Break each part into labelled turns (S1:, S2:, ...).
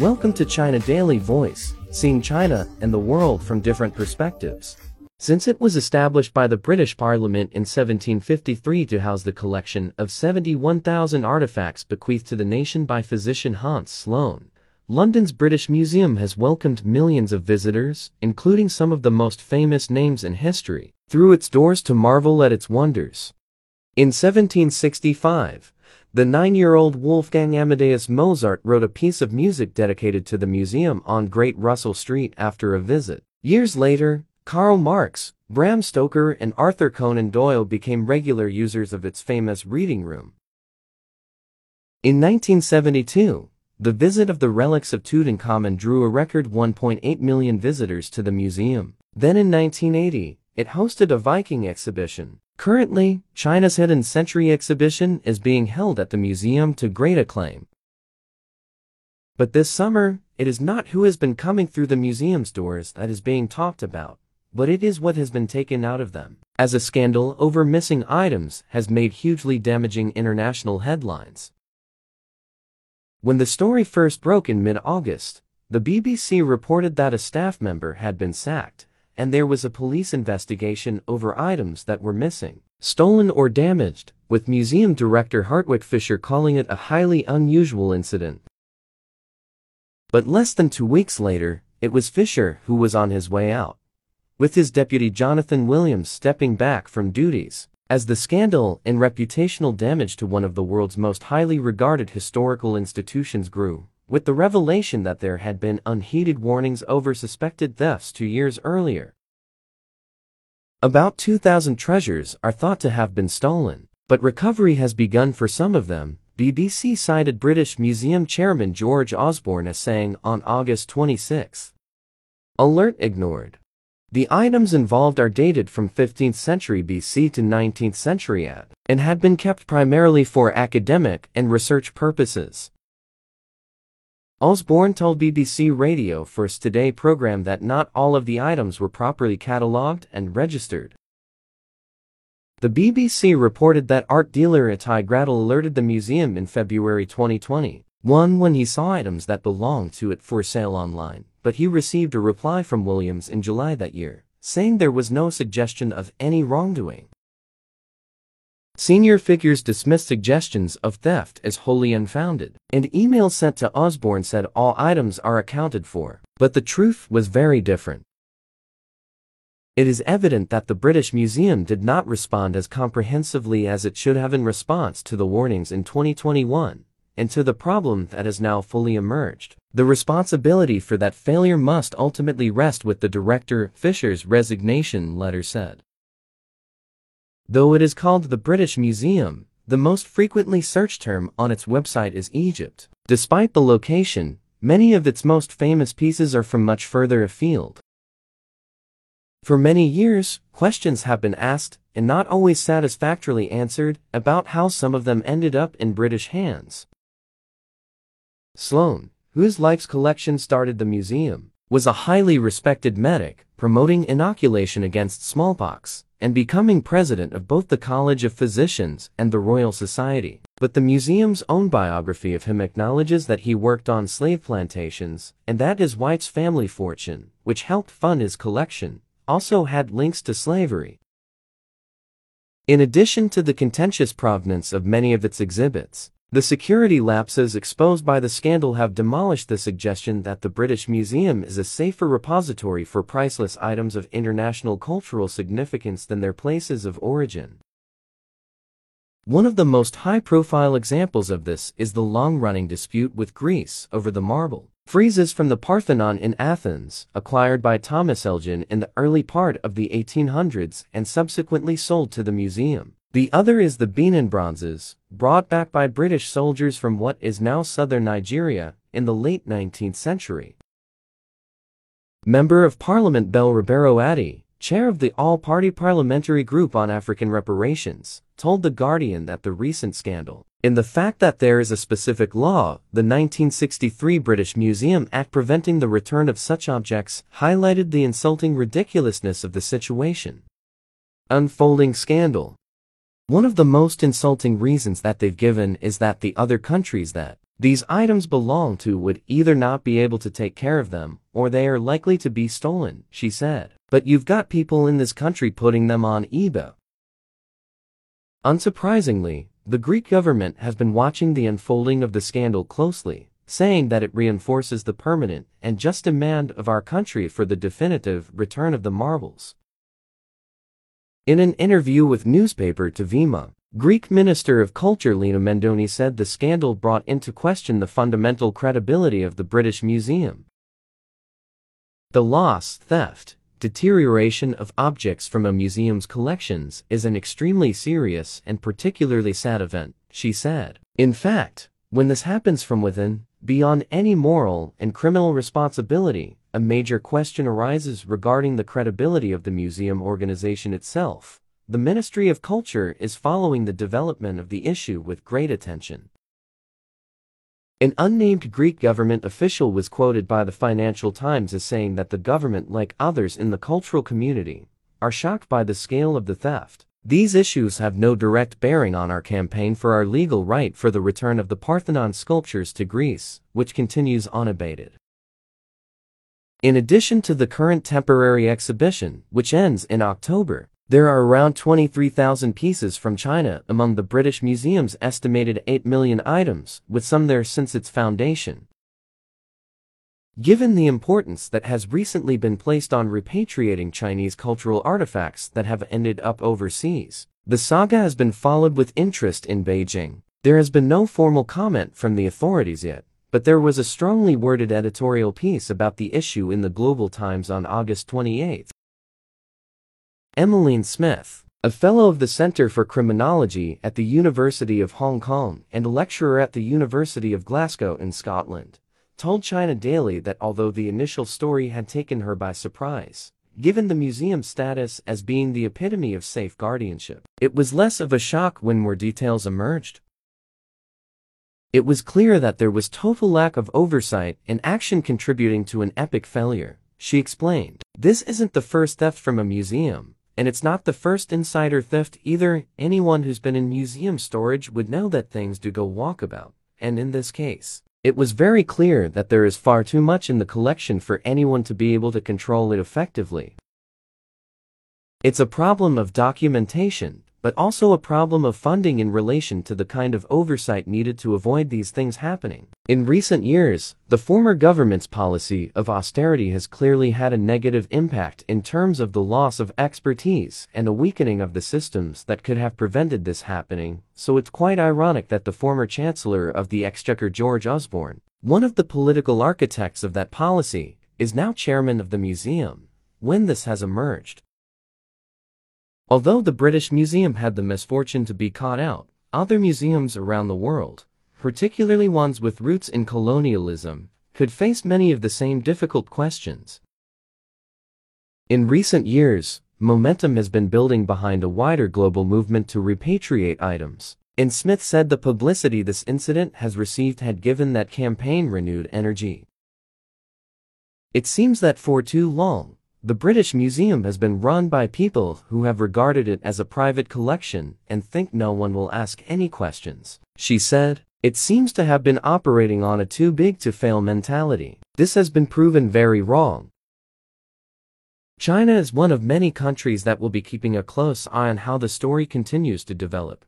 S1: Welcome to China Daily Voice, seeing China and the world from different perspectives. Since it was established by the British Parliament in 1753 to house the collection of 71,000 artifacts bequeathed to the nation by physician Hans Sloane, London's British Museum has welcomed millions of visitors, including some of the most famous names in history, through its doors to marvel at its wonders. In 1765, the nine-year-old Wolfgang Amadeus Mozart wrote a piece of music dedicated to the museum on Great Russell Street after a visit. Years later, Karl Marx, Bram Stoker and Arthur Conan Doyle became regular users of its famous reading room. In 1972, the visit of the relics of Tutankhamun drew a record 1.8 million visitors to the museum. Then in 1980, it hosted a Viking exhibition. Currently, China's Hidden Century exhibition is being held at the museum to great acclaim. But this summer, it is not who has been coming through the museum's doors that is being talked about, but it is what has been taken out of them, as a scandal over missing items has made hugely damaging international headlines. When the story first broke in mid-August, the BBC reported that a staff member had been sacked, and there was a police investigation over items that were missing, stolen or damaged, with museum director Hartwig Fischer calling it a highly unusual incident. But less than two weeks later, it was Fischer who was on his way out, with his deputy Jonathan Williams stepping back from duties as the scandal and reputational damage to one of the world's most highly regarded historical institutions grew, with the revelation that there had been unheeded warnings over suspected thefts two years earlier. About 2,000 treasures are thought to have been stolen, but recovery has begun for some of them, BBC cited British Museum Chairman George Osborne as saying on August 26. Alert ignored. The items involved are dated from 15th century BC to 19th century AD, and had been kept primarily for academic and research purposes. Osborne told BBC Radio 4's Today program that not all of the items were properly catalogued and registered. The BBC reported that art dealer Ittai Gradel alerted the museum in February 2020, one when he saw items that belonged to it for sale online but he received a reply from Williams in July that year, saying there was no suggestion of any wrongdoing. Senior figures dismissed suggestions of theft as wholly unfounded, and emails sent to Osborne said all items are accounted for, but the truth was very different. It is evident that the British Museum did not respond as comprehensively as it should have in response to the warnings in 2021 and to the problem that has now fully emerged. The responsibility for that failure must ultimately rest with the director, Fischer's resignation letter said. Though it is called the British Museum, the most frequently searched term on its website is Egypt. Despite the location, many of its most famous pieces are from much further afield. For many years, questions have been asked, and not always satisfactorily answered, about how some of them ended up in British hands. Sloane, whose life's collection started the museum, was a highly respected medic, promoting inoculation against smallpox, and becoming president of both the College of Physicians and the Royal Society. But the museum's own biography of him acknowledges that he worked on slave plantations, and that his wife's family fortune, which helped fund his collection, also had links to slavery. In addition to the contentious provenance of many of its exhibits, the security lapses exposed by the scandal have demolished the suggestion that the British Museum is a safer repository for priceless items of international cultural significance than their places of origin. One of the most high-profile examples of this is the long-running dispute with Greece over the marble friezes from the Parthenon in Athens, acquired by Thomas Elgin in the early part of the 1800s and subsequently sold to the museum. The other is the Benin bronzes, brought back by British soldiers from what is now southern Nigeria in the late 19th century. Member of Parliament Bell Ribeiro Addy, chair of the All-Party Parliamentary Group on African Reparations, told The Guardian that the recent scandal, in the fact that there is a specific law, the 1963 British Museum Act preventing the return of such objects, highlighted the insulting ridiculousness of the situation. Unfolding scandal one of the most insulting reasons that they've given is that the other countries that these items belong to would either not be able to take care of them, or they are likely to be stolen, she said. But you've got people in this country putting them on eBay. Unsurprisingly, the Greek government has been watching the unfolding of the scandal closely, saying that it reinforces the permanent and just demand of our country for the definitive return of the marbles. In an interview with newspaper To Vima, Greek Minister of Culture Lena Mendoni said the scandal brought into question the fundamental credibility of the British Museum. The loss, theft, deterioration of objects from a museum's collections is an extremely serious and particularly sad event, she said. In fact, when this happens from within, beyond any moral and criminal responsibility, a major question arises regarding the credibility of the museum organization itself. The Ministry of Culture is following the development of the issue with great attention. An unnamed Greek government official was quoted by the Financial Times as saying that the government, like others in the cultural community, are shocked by the scale of the theft. These issues have no direct bearing on our campaign for our legal right for the return of the Parthenon sculptures to Greece, which continues unabated. In addition to the current temporary exhibition, which ends in October, there are around 23,000 pieces from China among the British Museum's estimated 8 million items, with some there since its foundation. Given the importance that has recently been placed on repatriating Chinese cultural artifacts that have ended up overseas, the saga has been followed with interest in Beijing. There has been no formal comment from the authorities yet, but there was a strongly worded editorial piece about the issue in the Global Times on August 28. Emiline Smith, a fellow of the Center for Criminology at the University of Hong Kong and a lecturer at the University of Glasgow in Scotland, told China Daily that although the initial story had taken her by surprise, given the museum's status as being the epitome of safe guardianship, it was less of a shock when more details emerged. It was clear that there was total lack of oversight and action contributing to an epic failure, she explained. This isn't the first theft from a museum, and it's not the first insider theft either. Anyone who's been in museum storage would know that things do go walkabout. And in this case, it was very clear that there is far too much in the collection for anyone to be able to control it effectively. It's a problem of documentation, but also a problem of funding in relation to the kind of oversight needed to avoid these things happening. In recent years, the former government's policy of austerity has clearly had a negative impact in terms of the loss of expertise and a weakening of the systems that could have prevented this happening, so it's quite ironic that the former Chancellor of the Exchequer George Osborne, one of the political architects of that policy, is now chairman of the museum, when this has emerged. Although the British Museum had the misfortune to be caught out, other museums around the world, particularly ones with roots in colonialism, could face many of the same difficult questions. In recent years, momentum has been building behind a wider global movement to repatriate items. And Smith said the publicity this incident has received had given that campaign renewed energy. It seems that for too long, the British Museum has been run by people who have regarded it as a private collection and think no one will ask any questions. She said, it seems to have been operating on a too big to fail mentality. This has been proven very wrong. China is one of many countries that will be keeping a close eye on how the story continues to develop,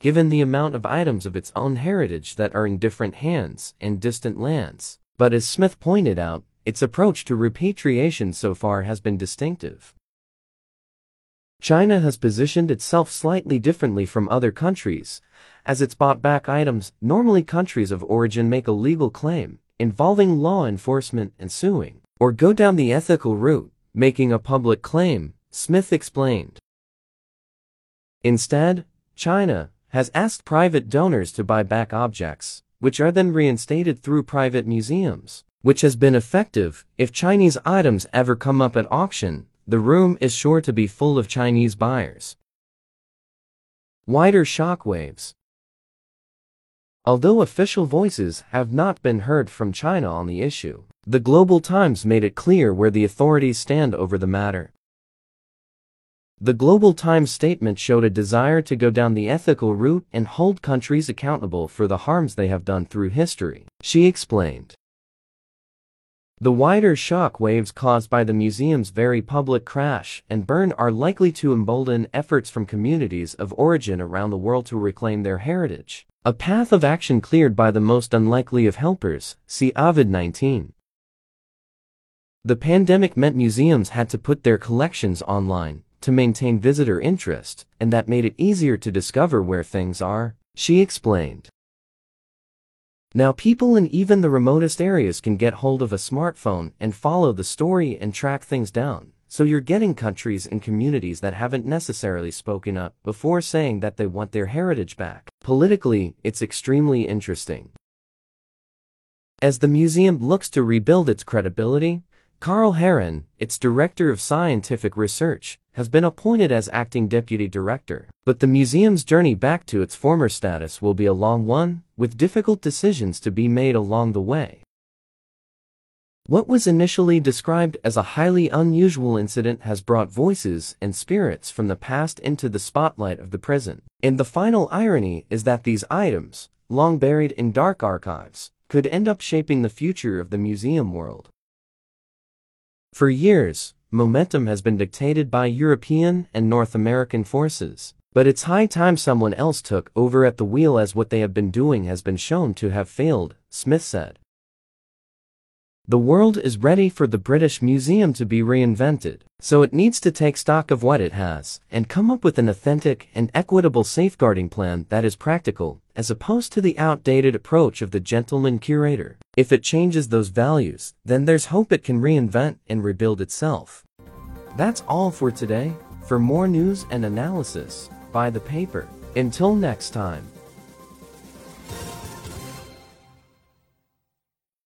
S1: given the amount of items of its own heritage that are in different hands and distant lands. But as Smith pointed out, its approach to repatriation so far has been distinctive. China has positioned itself slightly differently from other countries, as it's bought back items normally countries of origin make a legal claim, involving law enforcement and suing, or go down the ethical route, making a public claim, Smith explained. Instead, China has asked private donors to buy back objects, which are then reinstated through private museums which has been effective. If Chinese items ever come up at auction, the room is sure to be full of Chinese buyers. Wider shockwaves. Although official voices have not been heard from China on the issue, the Global Times made it clear where the authorities stand over the matter. The Global Times statement showed a desire to go down the ethical route and hold countries accountable for the harms they have done through history. She explained. The wider shock waves caused by the museum's very public crash and burn are likely to embolden efforts from communities of origin around the world to reclaim their heritage. A path of action cleared by the most unlikely of helpers, COVID-19. The pandemic meant museums had to put their collections online to maintain visitor interest, and that made it easier to discover where things are, she explained. Now people in even the remotest areas can get hold of a smartphone and follow the story and track things down. So you're getting countries and communities that haven't necessarily spoken up before saying that they want their heritage back. Politically, it's extremely interesting. As the museum looks to rebuild its credibility, Carl Heron, its director of scientific research, has been appointed as acting deputy director. But the museum's journey back to its former status will be a long one, with difficult decisions to be made along the way. What was initially described as a highly unusual incident has brought voices and spirits from the past into the spotlight of the present. And the final irony is that these items, long buried in dark archives, could end up shaping the future of the museum world. For years, momentum has been dictated by European and North American forces. But it's high time someone else took over at the wheel as what they have been doing has been shown to have failed, Smith said. The world is ready for the British Museum to be reinvented, so it needs to take stock of what it has and come up with an authentic and equitable safeguarding plan that is practical, as opposed to the outdated approach of the gentleman curator. If it changes those values, then there's hope it can reinvent and rebuild itself. That's all for today. For more news and analysis, buy the paper. Until next time.